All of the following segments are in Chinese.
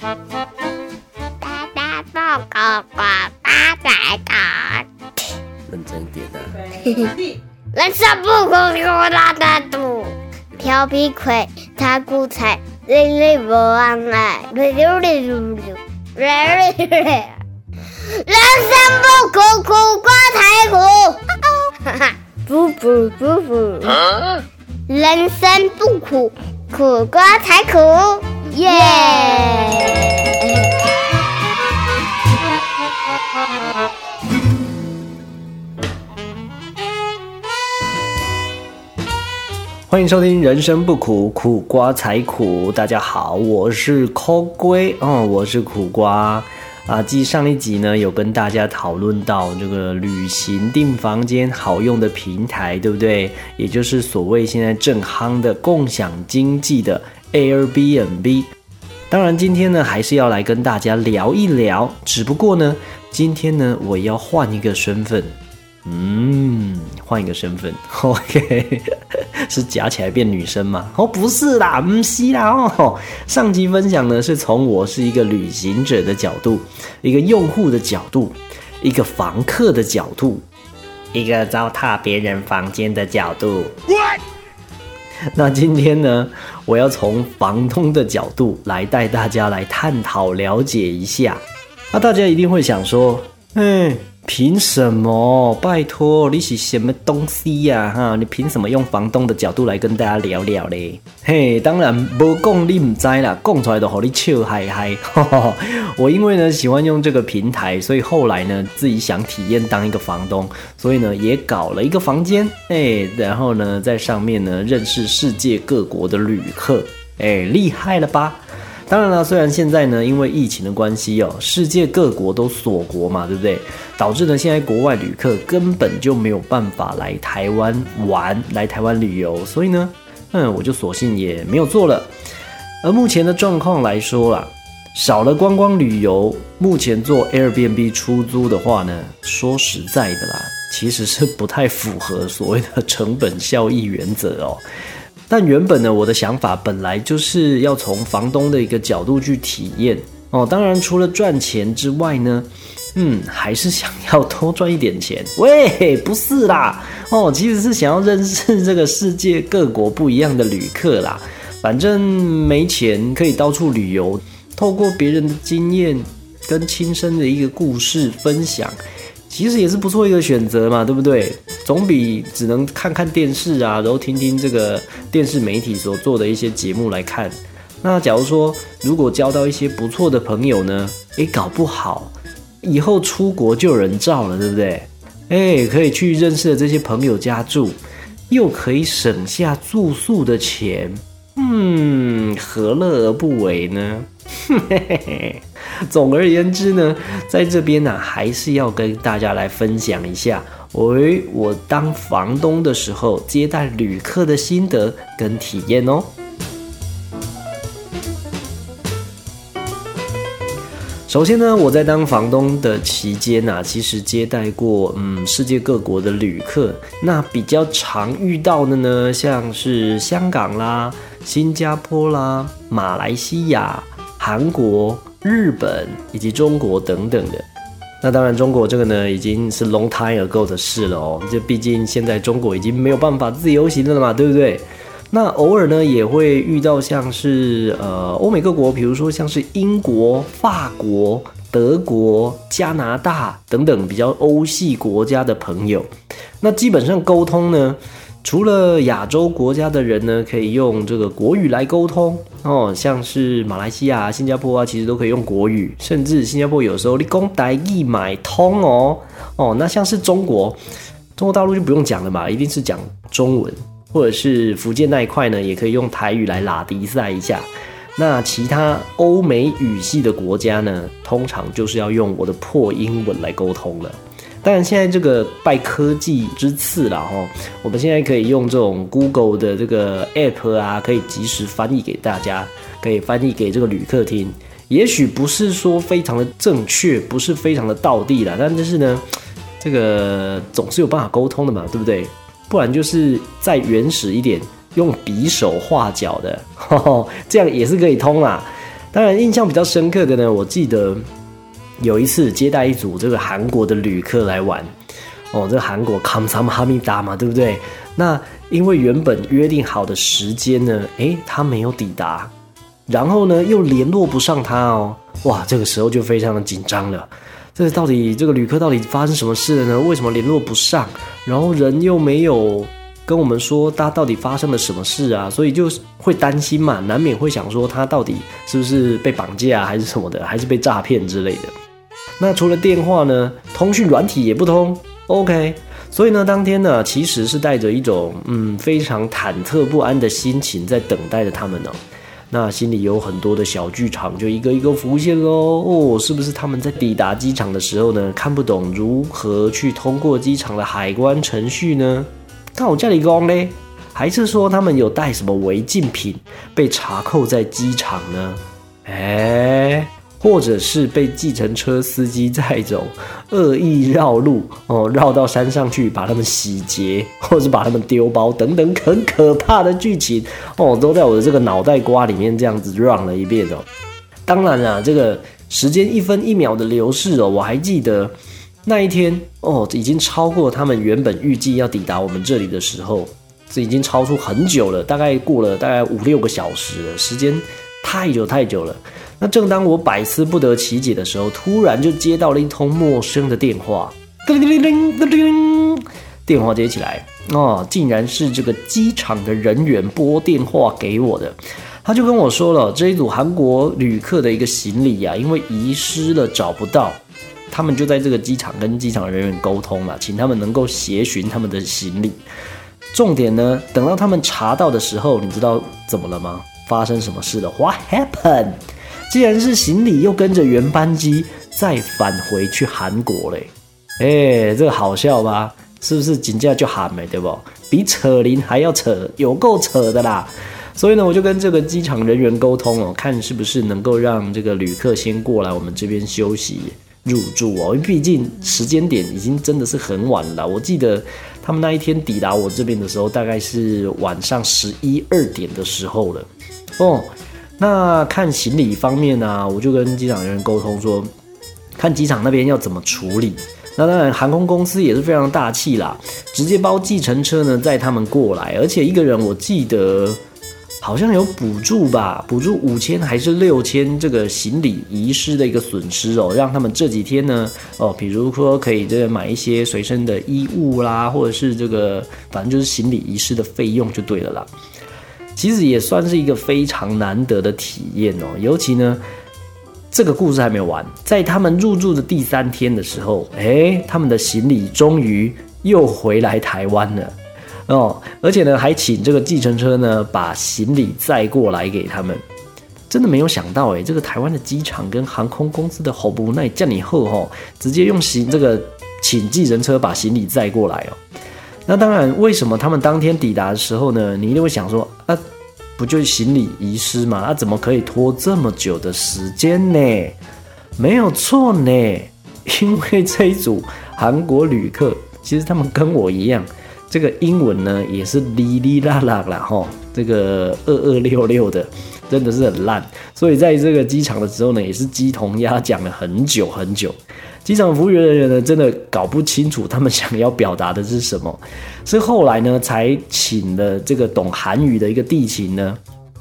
大大报告呱大仔大，认真一点啊！人生不苦苦大大肚，调皮鬼他骨彩，累累不忘爱，溜溜溜溜溜，溜溜溜。人生不苦苦瓜才苦，哈哈，不不不不，人生不苦苦瓜才苦，耶！欢迎收听《人生不苦，苦瓜才苦》。大家好，我是抠龟哦，我是苦瓜啊。继上一集呢，有跟大家讨论到这个旅行订房间好用的平台，对不对？也就是所谓现在正夯的共享经济的 Airbnb。当然，今天呢还是要来跟大家聊一聊，只不过呢，今天呢我要换一个身份。嗯，换一个身份，OK，是夹起来变女生吗？哦，不是啦，唔是啦哦。上集分享呢，是从我是一个旅行者的角度，一个用户的角度，一个房客的角度，一个糟蹋别人房间的角度。那今天呢，我要从房东的角度来带大家来探讨了解一下。那大家一定会想说，嗯。凭什么？拜托，你是什么东西呀？哈，你凭什么用房东的角度来跟大家聊聊嘞？嘿，当然不讲你唔知啦，讲出来都好你笑嗨嗨。我因为呢喜欢用这个平台，所以后来呢自己想体验当一个房东，所以呢也搞了一个房间，哎，然后呢在上面呢认识世界各国的旅客，哎，厉害了吧？当然了，虽然现在呢，因为疫情的关系哦，世界各国都锁国嘛，对不对？导致呢，现在国外旅客根本就没有办法来台湾玩，来台湾旅游，所以呢，嗯，我就索性也没有做了。而目前的状况来说啦，少了观光旅游，目前做 Airbnb 出租的话呢，说实在的啦，其实是不太符合所谓的成本效益原则哦。但原本呢，我的想法本来就是要从房东的一个角度去体验哦。当然，除了赚钱之外呢，嗯，还是想要多赚一点钱。喂，不是啦，哦，其实是想要认识这个世界各国不一样的旅客啦。反正没钱可以到处旅游，透过别人的经验跟亲身的一个故事分享。其实也是不错一个选择嘛，对不对？总比只能看看电视啊，然后听听这个电视媒体所做的一些节目来看。那假如说如果交到一些不错的朋友呢，诶，搞不好以后出国就有人照了，对不对？诶，可以去认识的这些朋友家住，又可以省下住宿的钱，嗯，何乐而不为呢？嘿嘿嘿。总而言之呢，在这边呢，还是要跟大家来分享一下，喂，我当房东的时候接待旅客的心得跟体验哦。首先呢，我在当房东的期间呢，其实接待过嗯世界各国的旅客，那比较常遇到的呢，像是香港啦、新加坡啦、马来西亚、韩国。日本以及中国等等的，那当然中国这个呢已经是 long time ago 的事了哦。这毕竟现在中国已经没有办法自由行了嘛，对不对？那偶尔呢也会遇到像是呃欧美各国，比如说像是英国、法国、德国、加拿大等等比较欧系国家的朋友。那基本上沟通呢。除了亚洲国家的人呢，可以用这个国语来沟通哦，像是马来西亚、新加坡啊，其实都可以用国语，甚至新加坡有时候你讲台语买通哦哦，那像是中国，中国大陆就不用讲了嘛，一定是讲中文，或者是福建那一块呢，也可以用台语来拉迪赛一下。那其他欧美语系的国家呢，通常就是要用我的破英文来沟通了。当然，现在这个拜科技之赐了哈，我们现在可以用这种 Google 的这个 App 啊，可以及时翻译给大家，可以翻译给这个旅客听。也许不是说非常的正确，不是非常的道地了，但就是呢，这个总是有办法沟通的嘛，对不对？不然就是再原始一点，用比手画脚的，这样也是可以通啦。当然，印象比较深刻的呢，我记得有一次接待一组这个韩国的旅客来玩，哦，这个韩国 Come Some h a m i d a 嘛，对不对？那因为原本约定好的时间呢，诶，他没有抵达，然后呢又联络不上他哦，哇，这个时候就非常的紧张了。这到底这个旅客到底发生什么事了呢？为什么联络不上？然后人又没有跟我们说他到底发生了什么事啊？所以就会担心嘛，难免会想说他到底是不是被绑架还是什么的，还是被诈骗之类的。那除了电话呢，通讯软体也不通。OK，所以呢，当天呢，其实是带着一种嗯非常忐忑不安的心情在等待着他们呢。那心里有很多的小剧场，就一个一个浮现喽。哦，是不是他们在抵达机场的时候呢，看不懂如何去通过机场的海关程序呢？看我叫你讲嘞，还是说他们有带什么违禁品被查扣在机场呢？哎。或者是被计程车司机载走，恶意绕路哦，绕到山上去把他们洗劫，或者是把他们丢包等等很可怕的剧情哦，都在我的这个脑袋瓜里面这样子 run 了一遍哦。当然啦，这个时间一分一秒的流逝哦，我还记得那一天哦，已经超过他们原本预计要抵达我们这里的时候，这已经超出很久了，大概过了大概五六个小时了，时间太久太久了。那正当我百思不得其解的时候，突然就接到了一通陌生的电话，叮铃铃铃铃，电话接起来，哦，竟然是这个机场的人员拨电话给我的，他就跟我说了，这一组韩国旅客的一个行李呀，因为遗失了找不到，他们就在这个机场跟机场人员沟通了，请他们能够协寻他们的行李。重点呢，等到他们查到的时候，你知道怎么了吗？发生什么事了？What happened？既然是行李，又跟着原班机再返回去韩国嘞，哎，这个好笑吧？是不是紧接着就喊没对不？比扯铃还要扯，有够扯的啦！所以呢，我就跟这个机场人员沟通哦，看是不是能够让这个旅客先过来我们这边休息入住哦，因为毕竟时间点已经真的是很晚了。我记得他们那一天抵达我这边的时候，大概是晚上十一二点的时候了哦。那看行李方面呢，我就跟机场人员沟通说，看机场那边要怎么处理。那当然，航空公司也是非常大气啦，直接包计程车呢载他们过来，而且一个人我记得好像有补助吧，补助五千还是六千这个行李遗失的一个损失哦，让他们这几天呢哦，比如说可以这买一些随身的衣物啦，或者是这个反正就是行李遗失的费用就对了啦。其实也算是一个非常难得的体验哦，尤其呢，这个故事还没有完，在他们入住的第三天的时候，哎，他们的行李终于又回来台湾了。哦，而且呢，还请这个计程车呢把行李载过来给他们，真的没有想到哎，这个台湾的机场跟航空公司的好不耐叫你后吼，直接用行这个请计程车把行李载过来哦。那当然，为什么他们当天抵达的时候呢？你一定会想说，啊，不就是行李遗失吗？那，怎么可以拖这么久的时间呢？没有错呢，因为这一组韩国旅客，其实他们跟我一样，这个英文呢也是哩哩啦啦啦哈，这个二二六六的，真的是很烂。所以在这个机场的时候呢，也是鸡同鸭讲了很久很久。机场服务员人员呢，真的搞不清楚他们想要表达的是什么，是后来呢才请了这个懂韩语的一个地勤呢，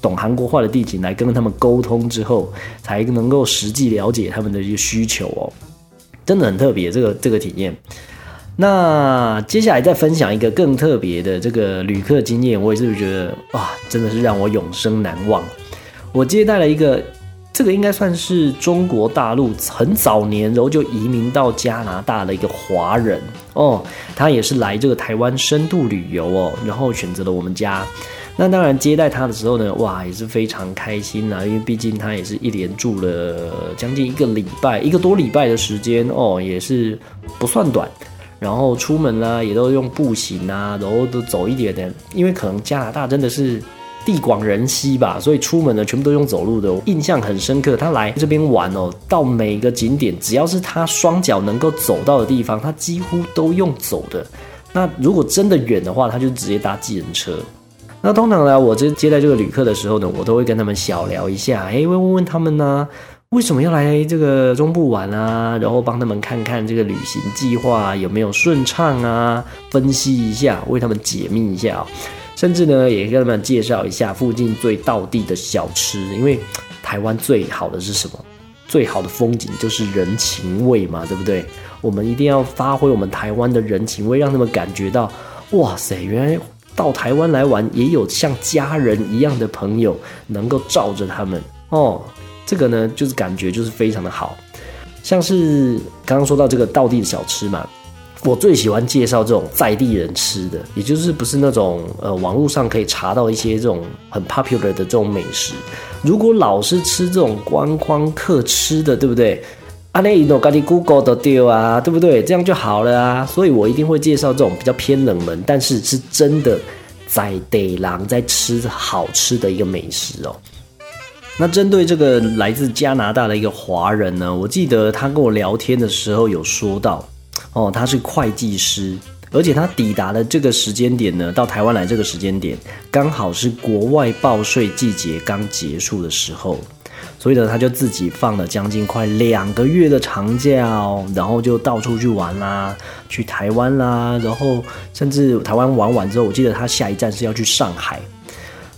懂韩国话的地勤来跟他们沟通之后，才能够实际了解他们的一个需求哦，真的很特别这个这个体验。那接下来再分享一个更特别的这个旅客经验，我也是觉得哇，真的是让我永生难忘。我接待了一个。这个应该算是中国大陆很早年然后就移民到加拿大的一个华人哦，他也是来这个台湾深度旅游哦，然后选择了我们家。那当然接待他的时候呢，哇，也是非常开心啊，因为毕竟他也是一连住了将近一个礼拜，一个多礼拜的时间哦，也是不算短。然后出门呢，也都用步行啊，然后都走一点点，因为可能加拿大真的是。地广人稀吧，所以出门呢全部都用走路的，印象很深刻。他来这边玩哦，到每个景点，只要是他双脚能够走到的地方，他几乎都用走的。那如果真的远的话，他就直接搭计程车。那通常呢，我这接待这个旅客的时候呢，我都会跟他们小聊一下，哎，会问问他们呢，为什么要来这个中部玩啊？然后帮他们看看这个旅行计划有没有顺畅啊，分析一下，为他们解密一下，甚至呢，也跟他们介绍一下附近最道地的小吃，因为台湾最好的是什么？最好的风景就是人情味嘛，对不对？我们一定要发挥我们台湾的人情味，让他们感觉到，哇塞，原来。到台湾来玩，也有像家人一样的朋友能够罩着他们哦。这个呢，就是感觉就是非常的好。像是刚刚说到这个道地的小吃嘛，我最喜欢介绍这种在地人吃的，也就是不是那种呃网络上可以查到一些这种很 popular 的这种美食。如果老是吃这种观光客吃的，对不对？阿内伊诺咖喱 Google 都丢啊，对不对？这样就好了啊。所以我一定会介绍这种比较偏冷门，但是是真的在地狼在吃好吃的一个美食哦。那针对这个来自加拿大的一个华人呢，我记得他跟我聊天的时候有说到，哦，他是会计师，而且他抵达的这个时间点呢，到台湾来这个时间点，刚好是国外报税季节刚结束的时候。所以呢，他就自己放了将近快两个月的长假哦，然后就到处去玩啦，去台湾啦，然后甚至台湾玩完之后，我记得他下一站是要去上海。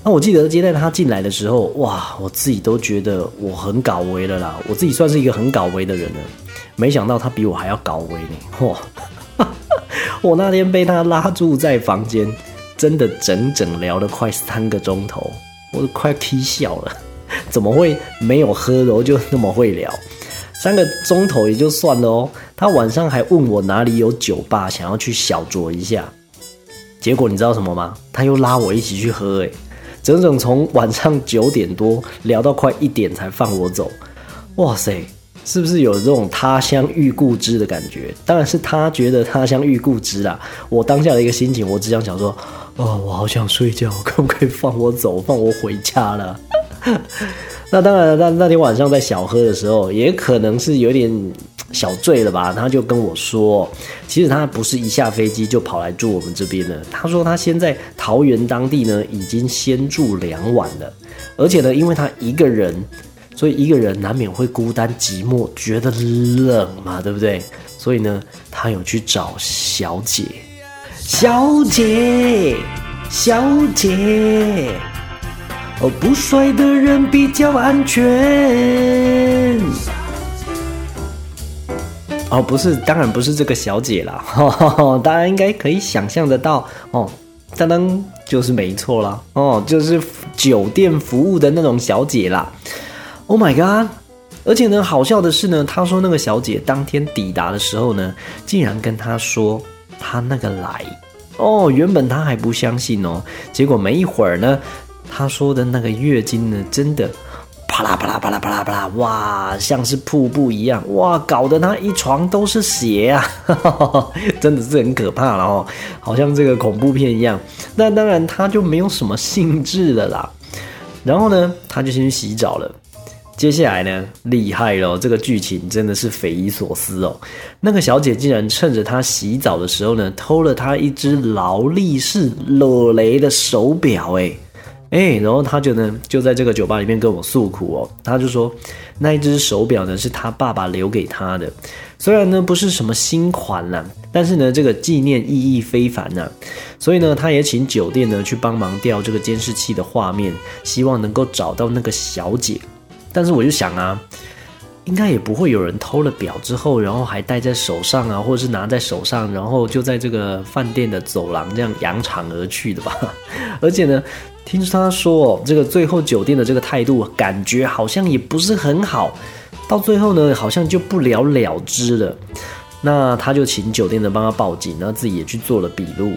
那我记得接待他进来的时候，哇，我自己都觉得我很搞维了啦，我自己算是一个很搞维的人了。没想到他比我还要搞维呢，哇！我那天被他拉住在房间，真的整整聊了快三个钟头，我都快踢笑了。怎么会没有喝，然后就那么会聊？三个钟头也就算了哦。他晚上还问我哪里有酒吧，想要去小酌一下。结果你知道什么吗？他又拉我一起去喝，诶，整整从晚上九点多聊到快一点才放我走。哇塞，是不是有这种他乡遇故知的感觉？当然是他觉得他乡遇故知啦。我当下的一个心情，我只想想说，哦，我好想睡觉，可不可以放我走，放我回家了？那当然，那那天晚上在小喝的时候，也可能是有点小醉了吧。他就跟我说，其实他不是一下飞机就跑来住我们这边的。他说他先在桃园当地呢，已经先住两晚了。而且呢，因为他一个人，所以一个人难免会孤单寂寞，觉得冷嘛，对不对？所以呢，他有去找小姐，小姐，小姐。哦，不帅的人比较安全。哦，不是，当然不是这个小姐啦，大家应该可以想象得到哦。当当就是没错啦，哦，就是酒店服务的那种小姐啦。Oh my god！而且呢，好笑的是呢，他说那个小姐当天抵达的时候呢，竟然跟他说他那个来。哦，原本他还不相信哦，结果没一会儿呢。他说的那个月经呢，真的啪啦啪啦啪啦啪啦啪啦，哇，像是瀑布一样，哇，搞得他一床都是血啊，真的是很可怕了哦，好像这个恐怖片一样。那当然他就没有什么兴致了啦。然后呢，他就先去洗澡了。接下来呢，厉害了，这个剧情真的是匪夷所思哦。那个小姐竟然趁着他洗澡的时候呢，偷了他一只劳力士裸雷的手表，哎。哎，然后他就呢，就在这个酒吧里面跟我诉苦哦。他就说，那一只手表呢是他爸爸留给他的，虽然呢不是什么新款啦，但是呢这个纪念意义非凡呐。所以呢，他也请酒店呢去帮忙调这个监视器的画面，希望能够找到那个小姐。但是我就想啊，应该也不会有人偷了表之后，然后还戴在手上啊，或者是拿在手上，然后就在这个饭店的走廊这样扬长而去的吧？而且呢。听他说，这个最后酒店的这个态度，感觉好像也不是很好。到最后呢，好像就不了了之了。那他就请酒店的帮他报警，然后自己也去做了笔录。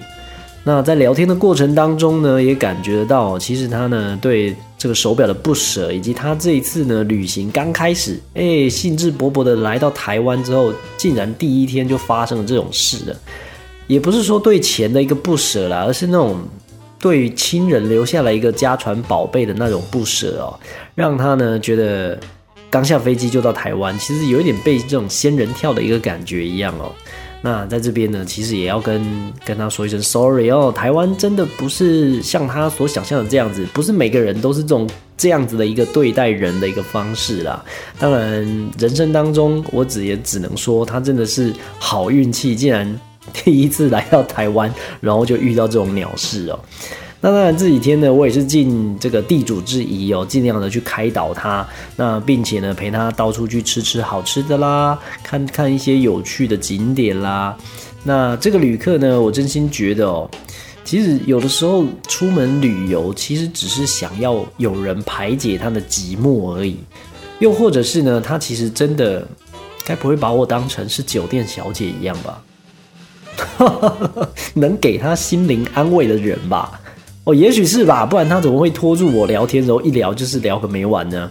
那在聊天的过程当中呢，也感觉到其实他呢对这个手表的不舍，以及他这一次呢旅行刚开始，哎，兴致勃勃的来到台湾之后，竟然第一天就发生了这种事了。也不是说对钱的一个不舍啦，而是那种。对亲人留下了一个家传宝贝的那种不舍哦，让他呢觉得刚下飞机就到台湾，其实有一点被这种仙人跳的一个感觉一样哦。那在这边呢，其实也要跟跟他说一声 sorry 哦。台湾真的不是像他所想象的这样子，不是每个人都是这种这样子的一个对待人的一个方式啦。当然，人生当中我只也只能说，他真的是好运气，竟然第一次来到台湾，然后就遇到这种鸟事哦。那当然这几天呢，我也是尽这个地主之谊哦，尽量的去开导他，那并且呢陪他到处去吃吃好吃的啦，看看一些有趣的景点啦。那这个旅客呢，我真心觉得哦，其实有的时候出门旅游，其实只是想要有人排解他的寂寞而已，又或者是呢，他其实真的该不会把我当成是酒店小姐一样吧？能给他心灵安慰的人吧？哦，也许是吧，不然他怎么会拖住我聊天，然后一聊就是聊个没完呢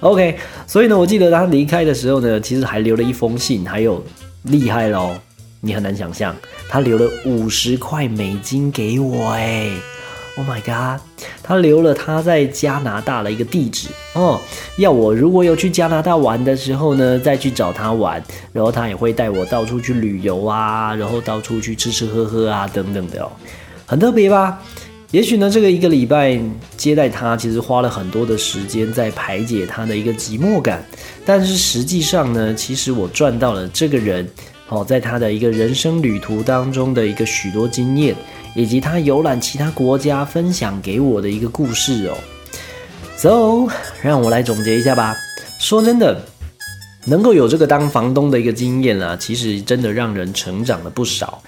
？OK，所以呢，我记得他离开的时候呢，其实还留了一封信，还有厉害喽，你很难想象，他留了五十块美金给我，哎，Oh my god，他留了他在加拿大的一个地址哦，要我如果有去加拿大玩的时候呢，再去找他玩，然后他也会带我到处去旅游啊，然后到处去吃吃喝喝啊，等等的哦，很特别吧？也许呢，这个一个礼拜接待他，其实花了很多的时间在排解他的一个寂寞感。但是实际上呢，其实我赚到了这个人，哦，在他的一个人生旅途当中的一个许多经验，以及他游览其他国家分享给我的一个故事哦。So，让我来总结一下吧。说真的，能够有这个当房东的一个经验啊，其实真的让人成长了不少。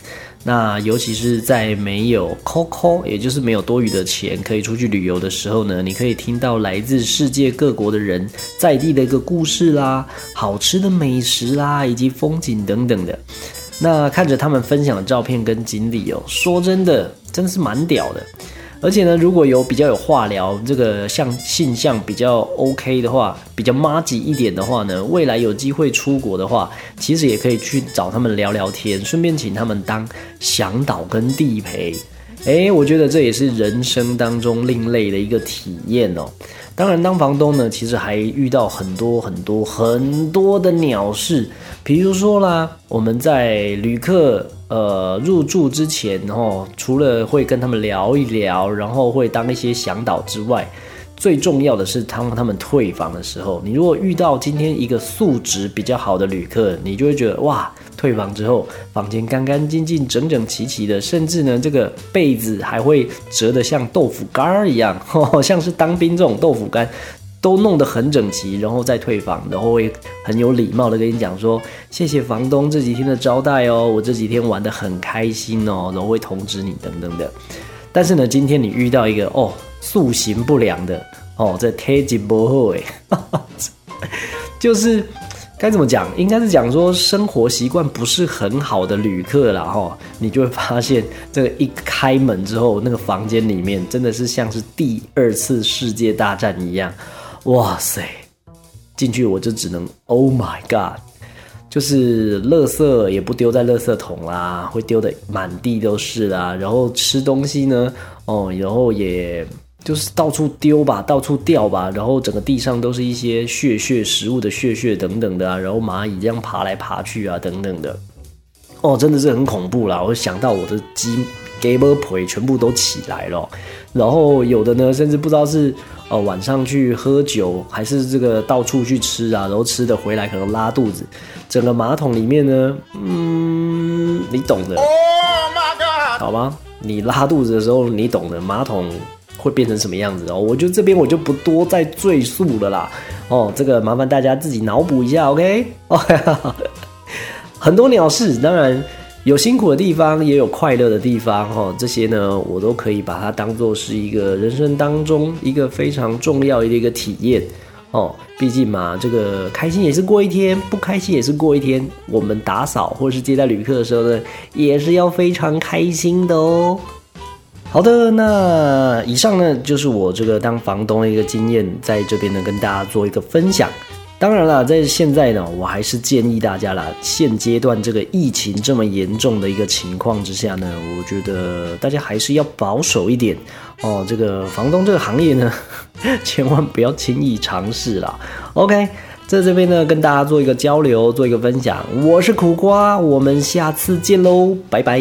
那尤其是在没有 COCO，也就是没有多余的钱可以出去旅游的时候呢，你可以听到来自世界各国的人在地的一个故事啦，好吃的美食啦，以及风景等等的。那看着他们分享的照片跟经历哦，说真的，真的是蛮屌的。而且呢，如果有比较有话聊，这个像性向比较 OK 的话，比较妈吉一点的话呢，未来有机会出国的话，其实也可以去找他们聊聊天，顺便请他们当向导跟地陪。诶，我觉得这也是人生当中另类的一个体验哦。当然，当房东呢，其实还遇到很多很多很多的鸟事，比如说啦，我们在旅客。呃，入住之前，然后除了会跟他们聊一聊，然后会当一些向导之外，最重要的是当他们退房的时候，你如果遇到今天一个素质比较好的旅客，你就会觉得哇，退房之后房间干干净净、整整齐齐的，甚至呢这个被子还会折得像豆腐干儿一样，像是当兵这种豆腐干。都弄得很整齐，然后再退房，然后会很有礼貌的跟你讲说，谢谢房东这几天的招待哦，我这几天玩的很开心哦，然后会通知你等等的。但是呢，今天你遇到一个哦，塑形不良的哦，这太级不好哎，就是该怎么讲，应该是讲说生活习惯不是很好的旅客了哈，你就会发现这个一开门之后，那个房间里面真的是像是第二次世界大战一样。哇塞，进去我就只能 Oh my God，就是垃圾也不丢在垃圾桶啦，会丢的满地都是啦。然后吃东西呢，哦，然后也就是到处丢吧，到处掉吧，然后整个地上都是一些血血食物的血血等等的啊，然后蚂蚁这样爬来爬去啊等等的，哦，真的是很恐怖啦！我想到我的鸡 g a b e 腿全部都起来了，然后有的呢，甚至不知道是。哦，晚上去喝酒，还是这个到处去吃啊？然后吃的回来可能拉肚子，整个马桶里面呢，嗯，你懂的。Oh my god！好吗？你拉肚子的时候，你懂的，马桶会变成什么样子哦？我就这边我就不多再赘述了啦。哦，这个麻烦大家自己脑补一下，OK？哦，很多鸟事，当然。有辛苦的地方，也有快乐的地方，哈，这些呢，我都可以把它当做是一个人生当中一个非常重要的一个体验，哦，毕竟嘛，这个开心也是过一天，不开心也是过一天。我们打扫或是接待旅客的时候呢，也是要非常开心的哦。好的，那以上呢就是我这个当房东的一个经验，在这边呢跟大家做一个分享。当然了，在现在呢，我还是建议大家啦，现阶段这个疫情这么严重的一个情况之下呢，我觉得大家还是要保守一点哦。这个房东这个行业呢，千万不要轻易尝试啦。OK，在这边呢，跟大家做一个交流，做一个分享。我是苦瓜，我们下次见喽，拜拜。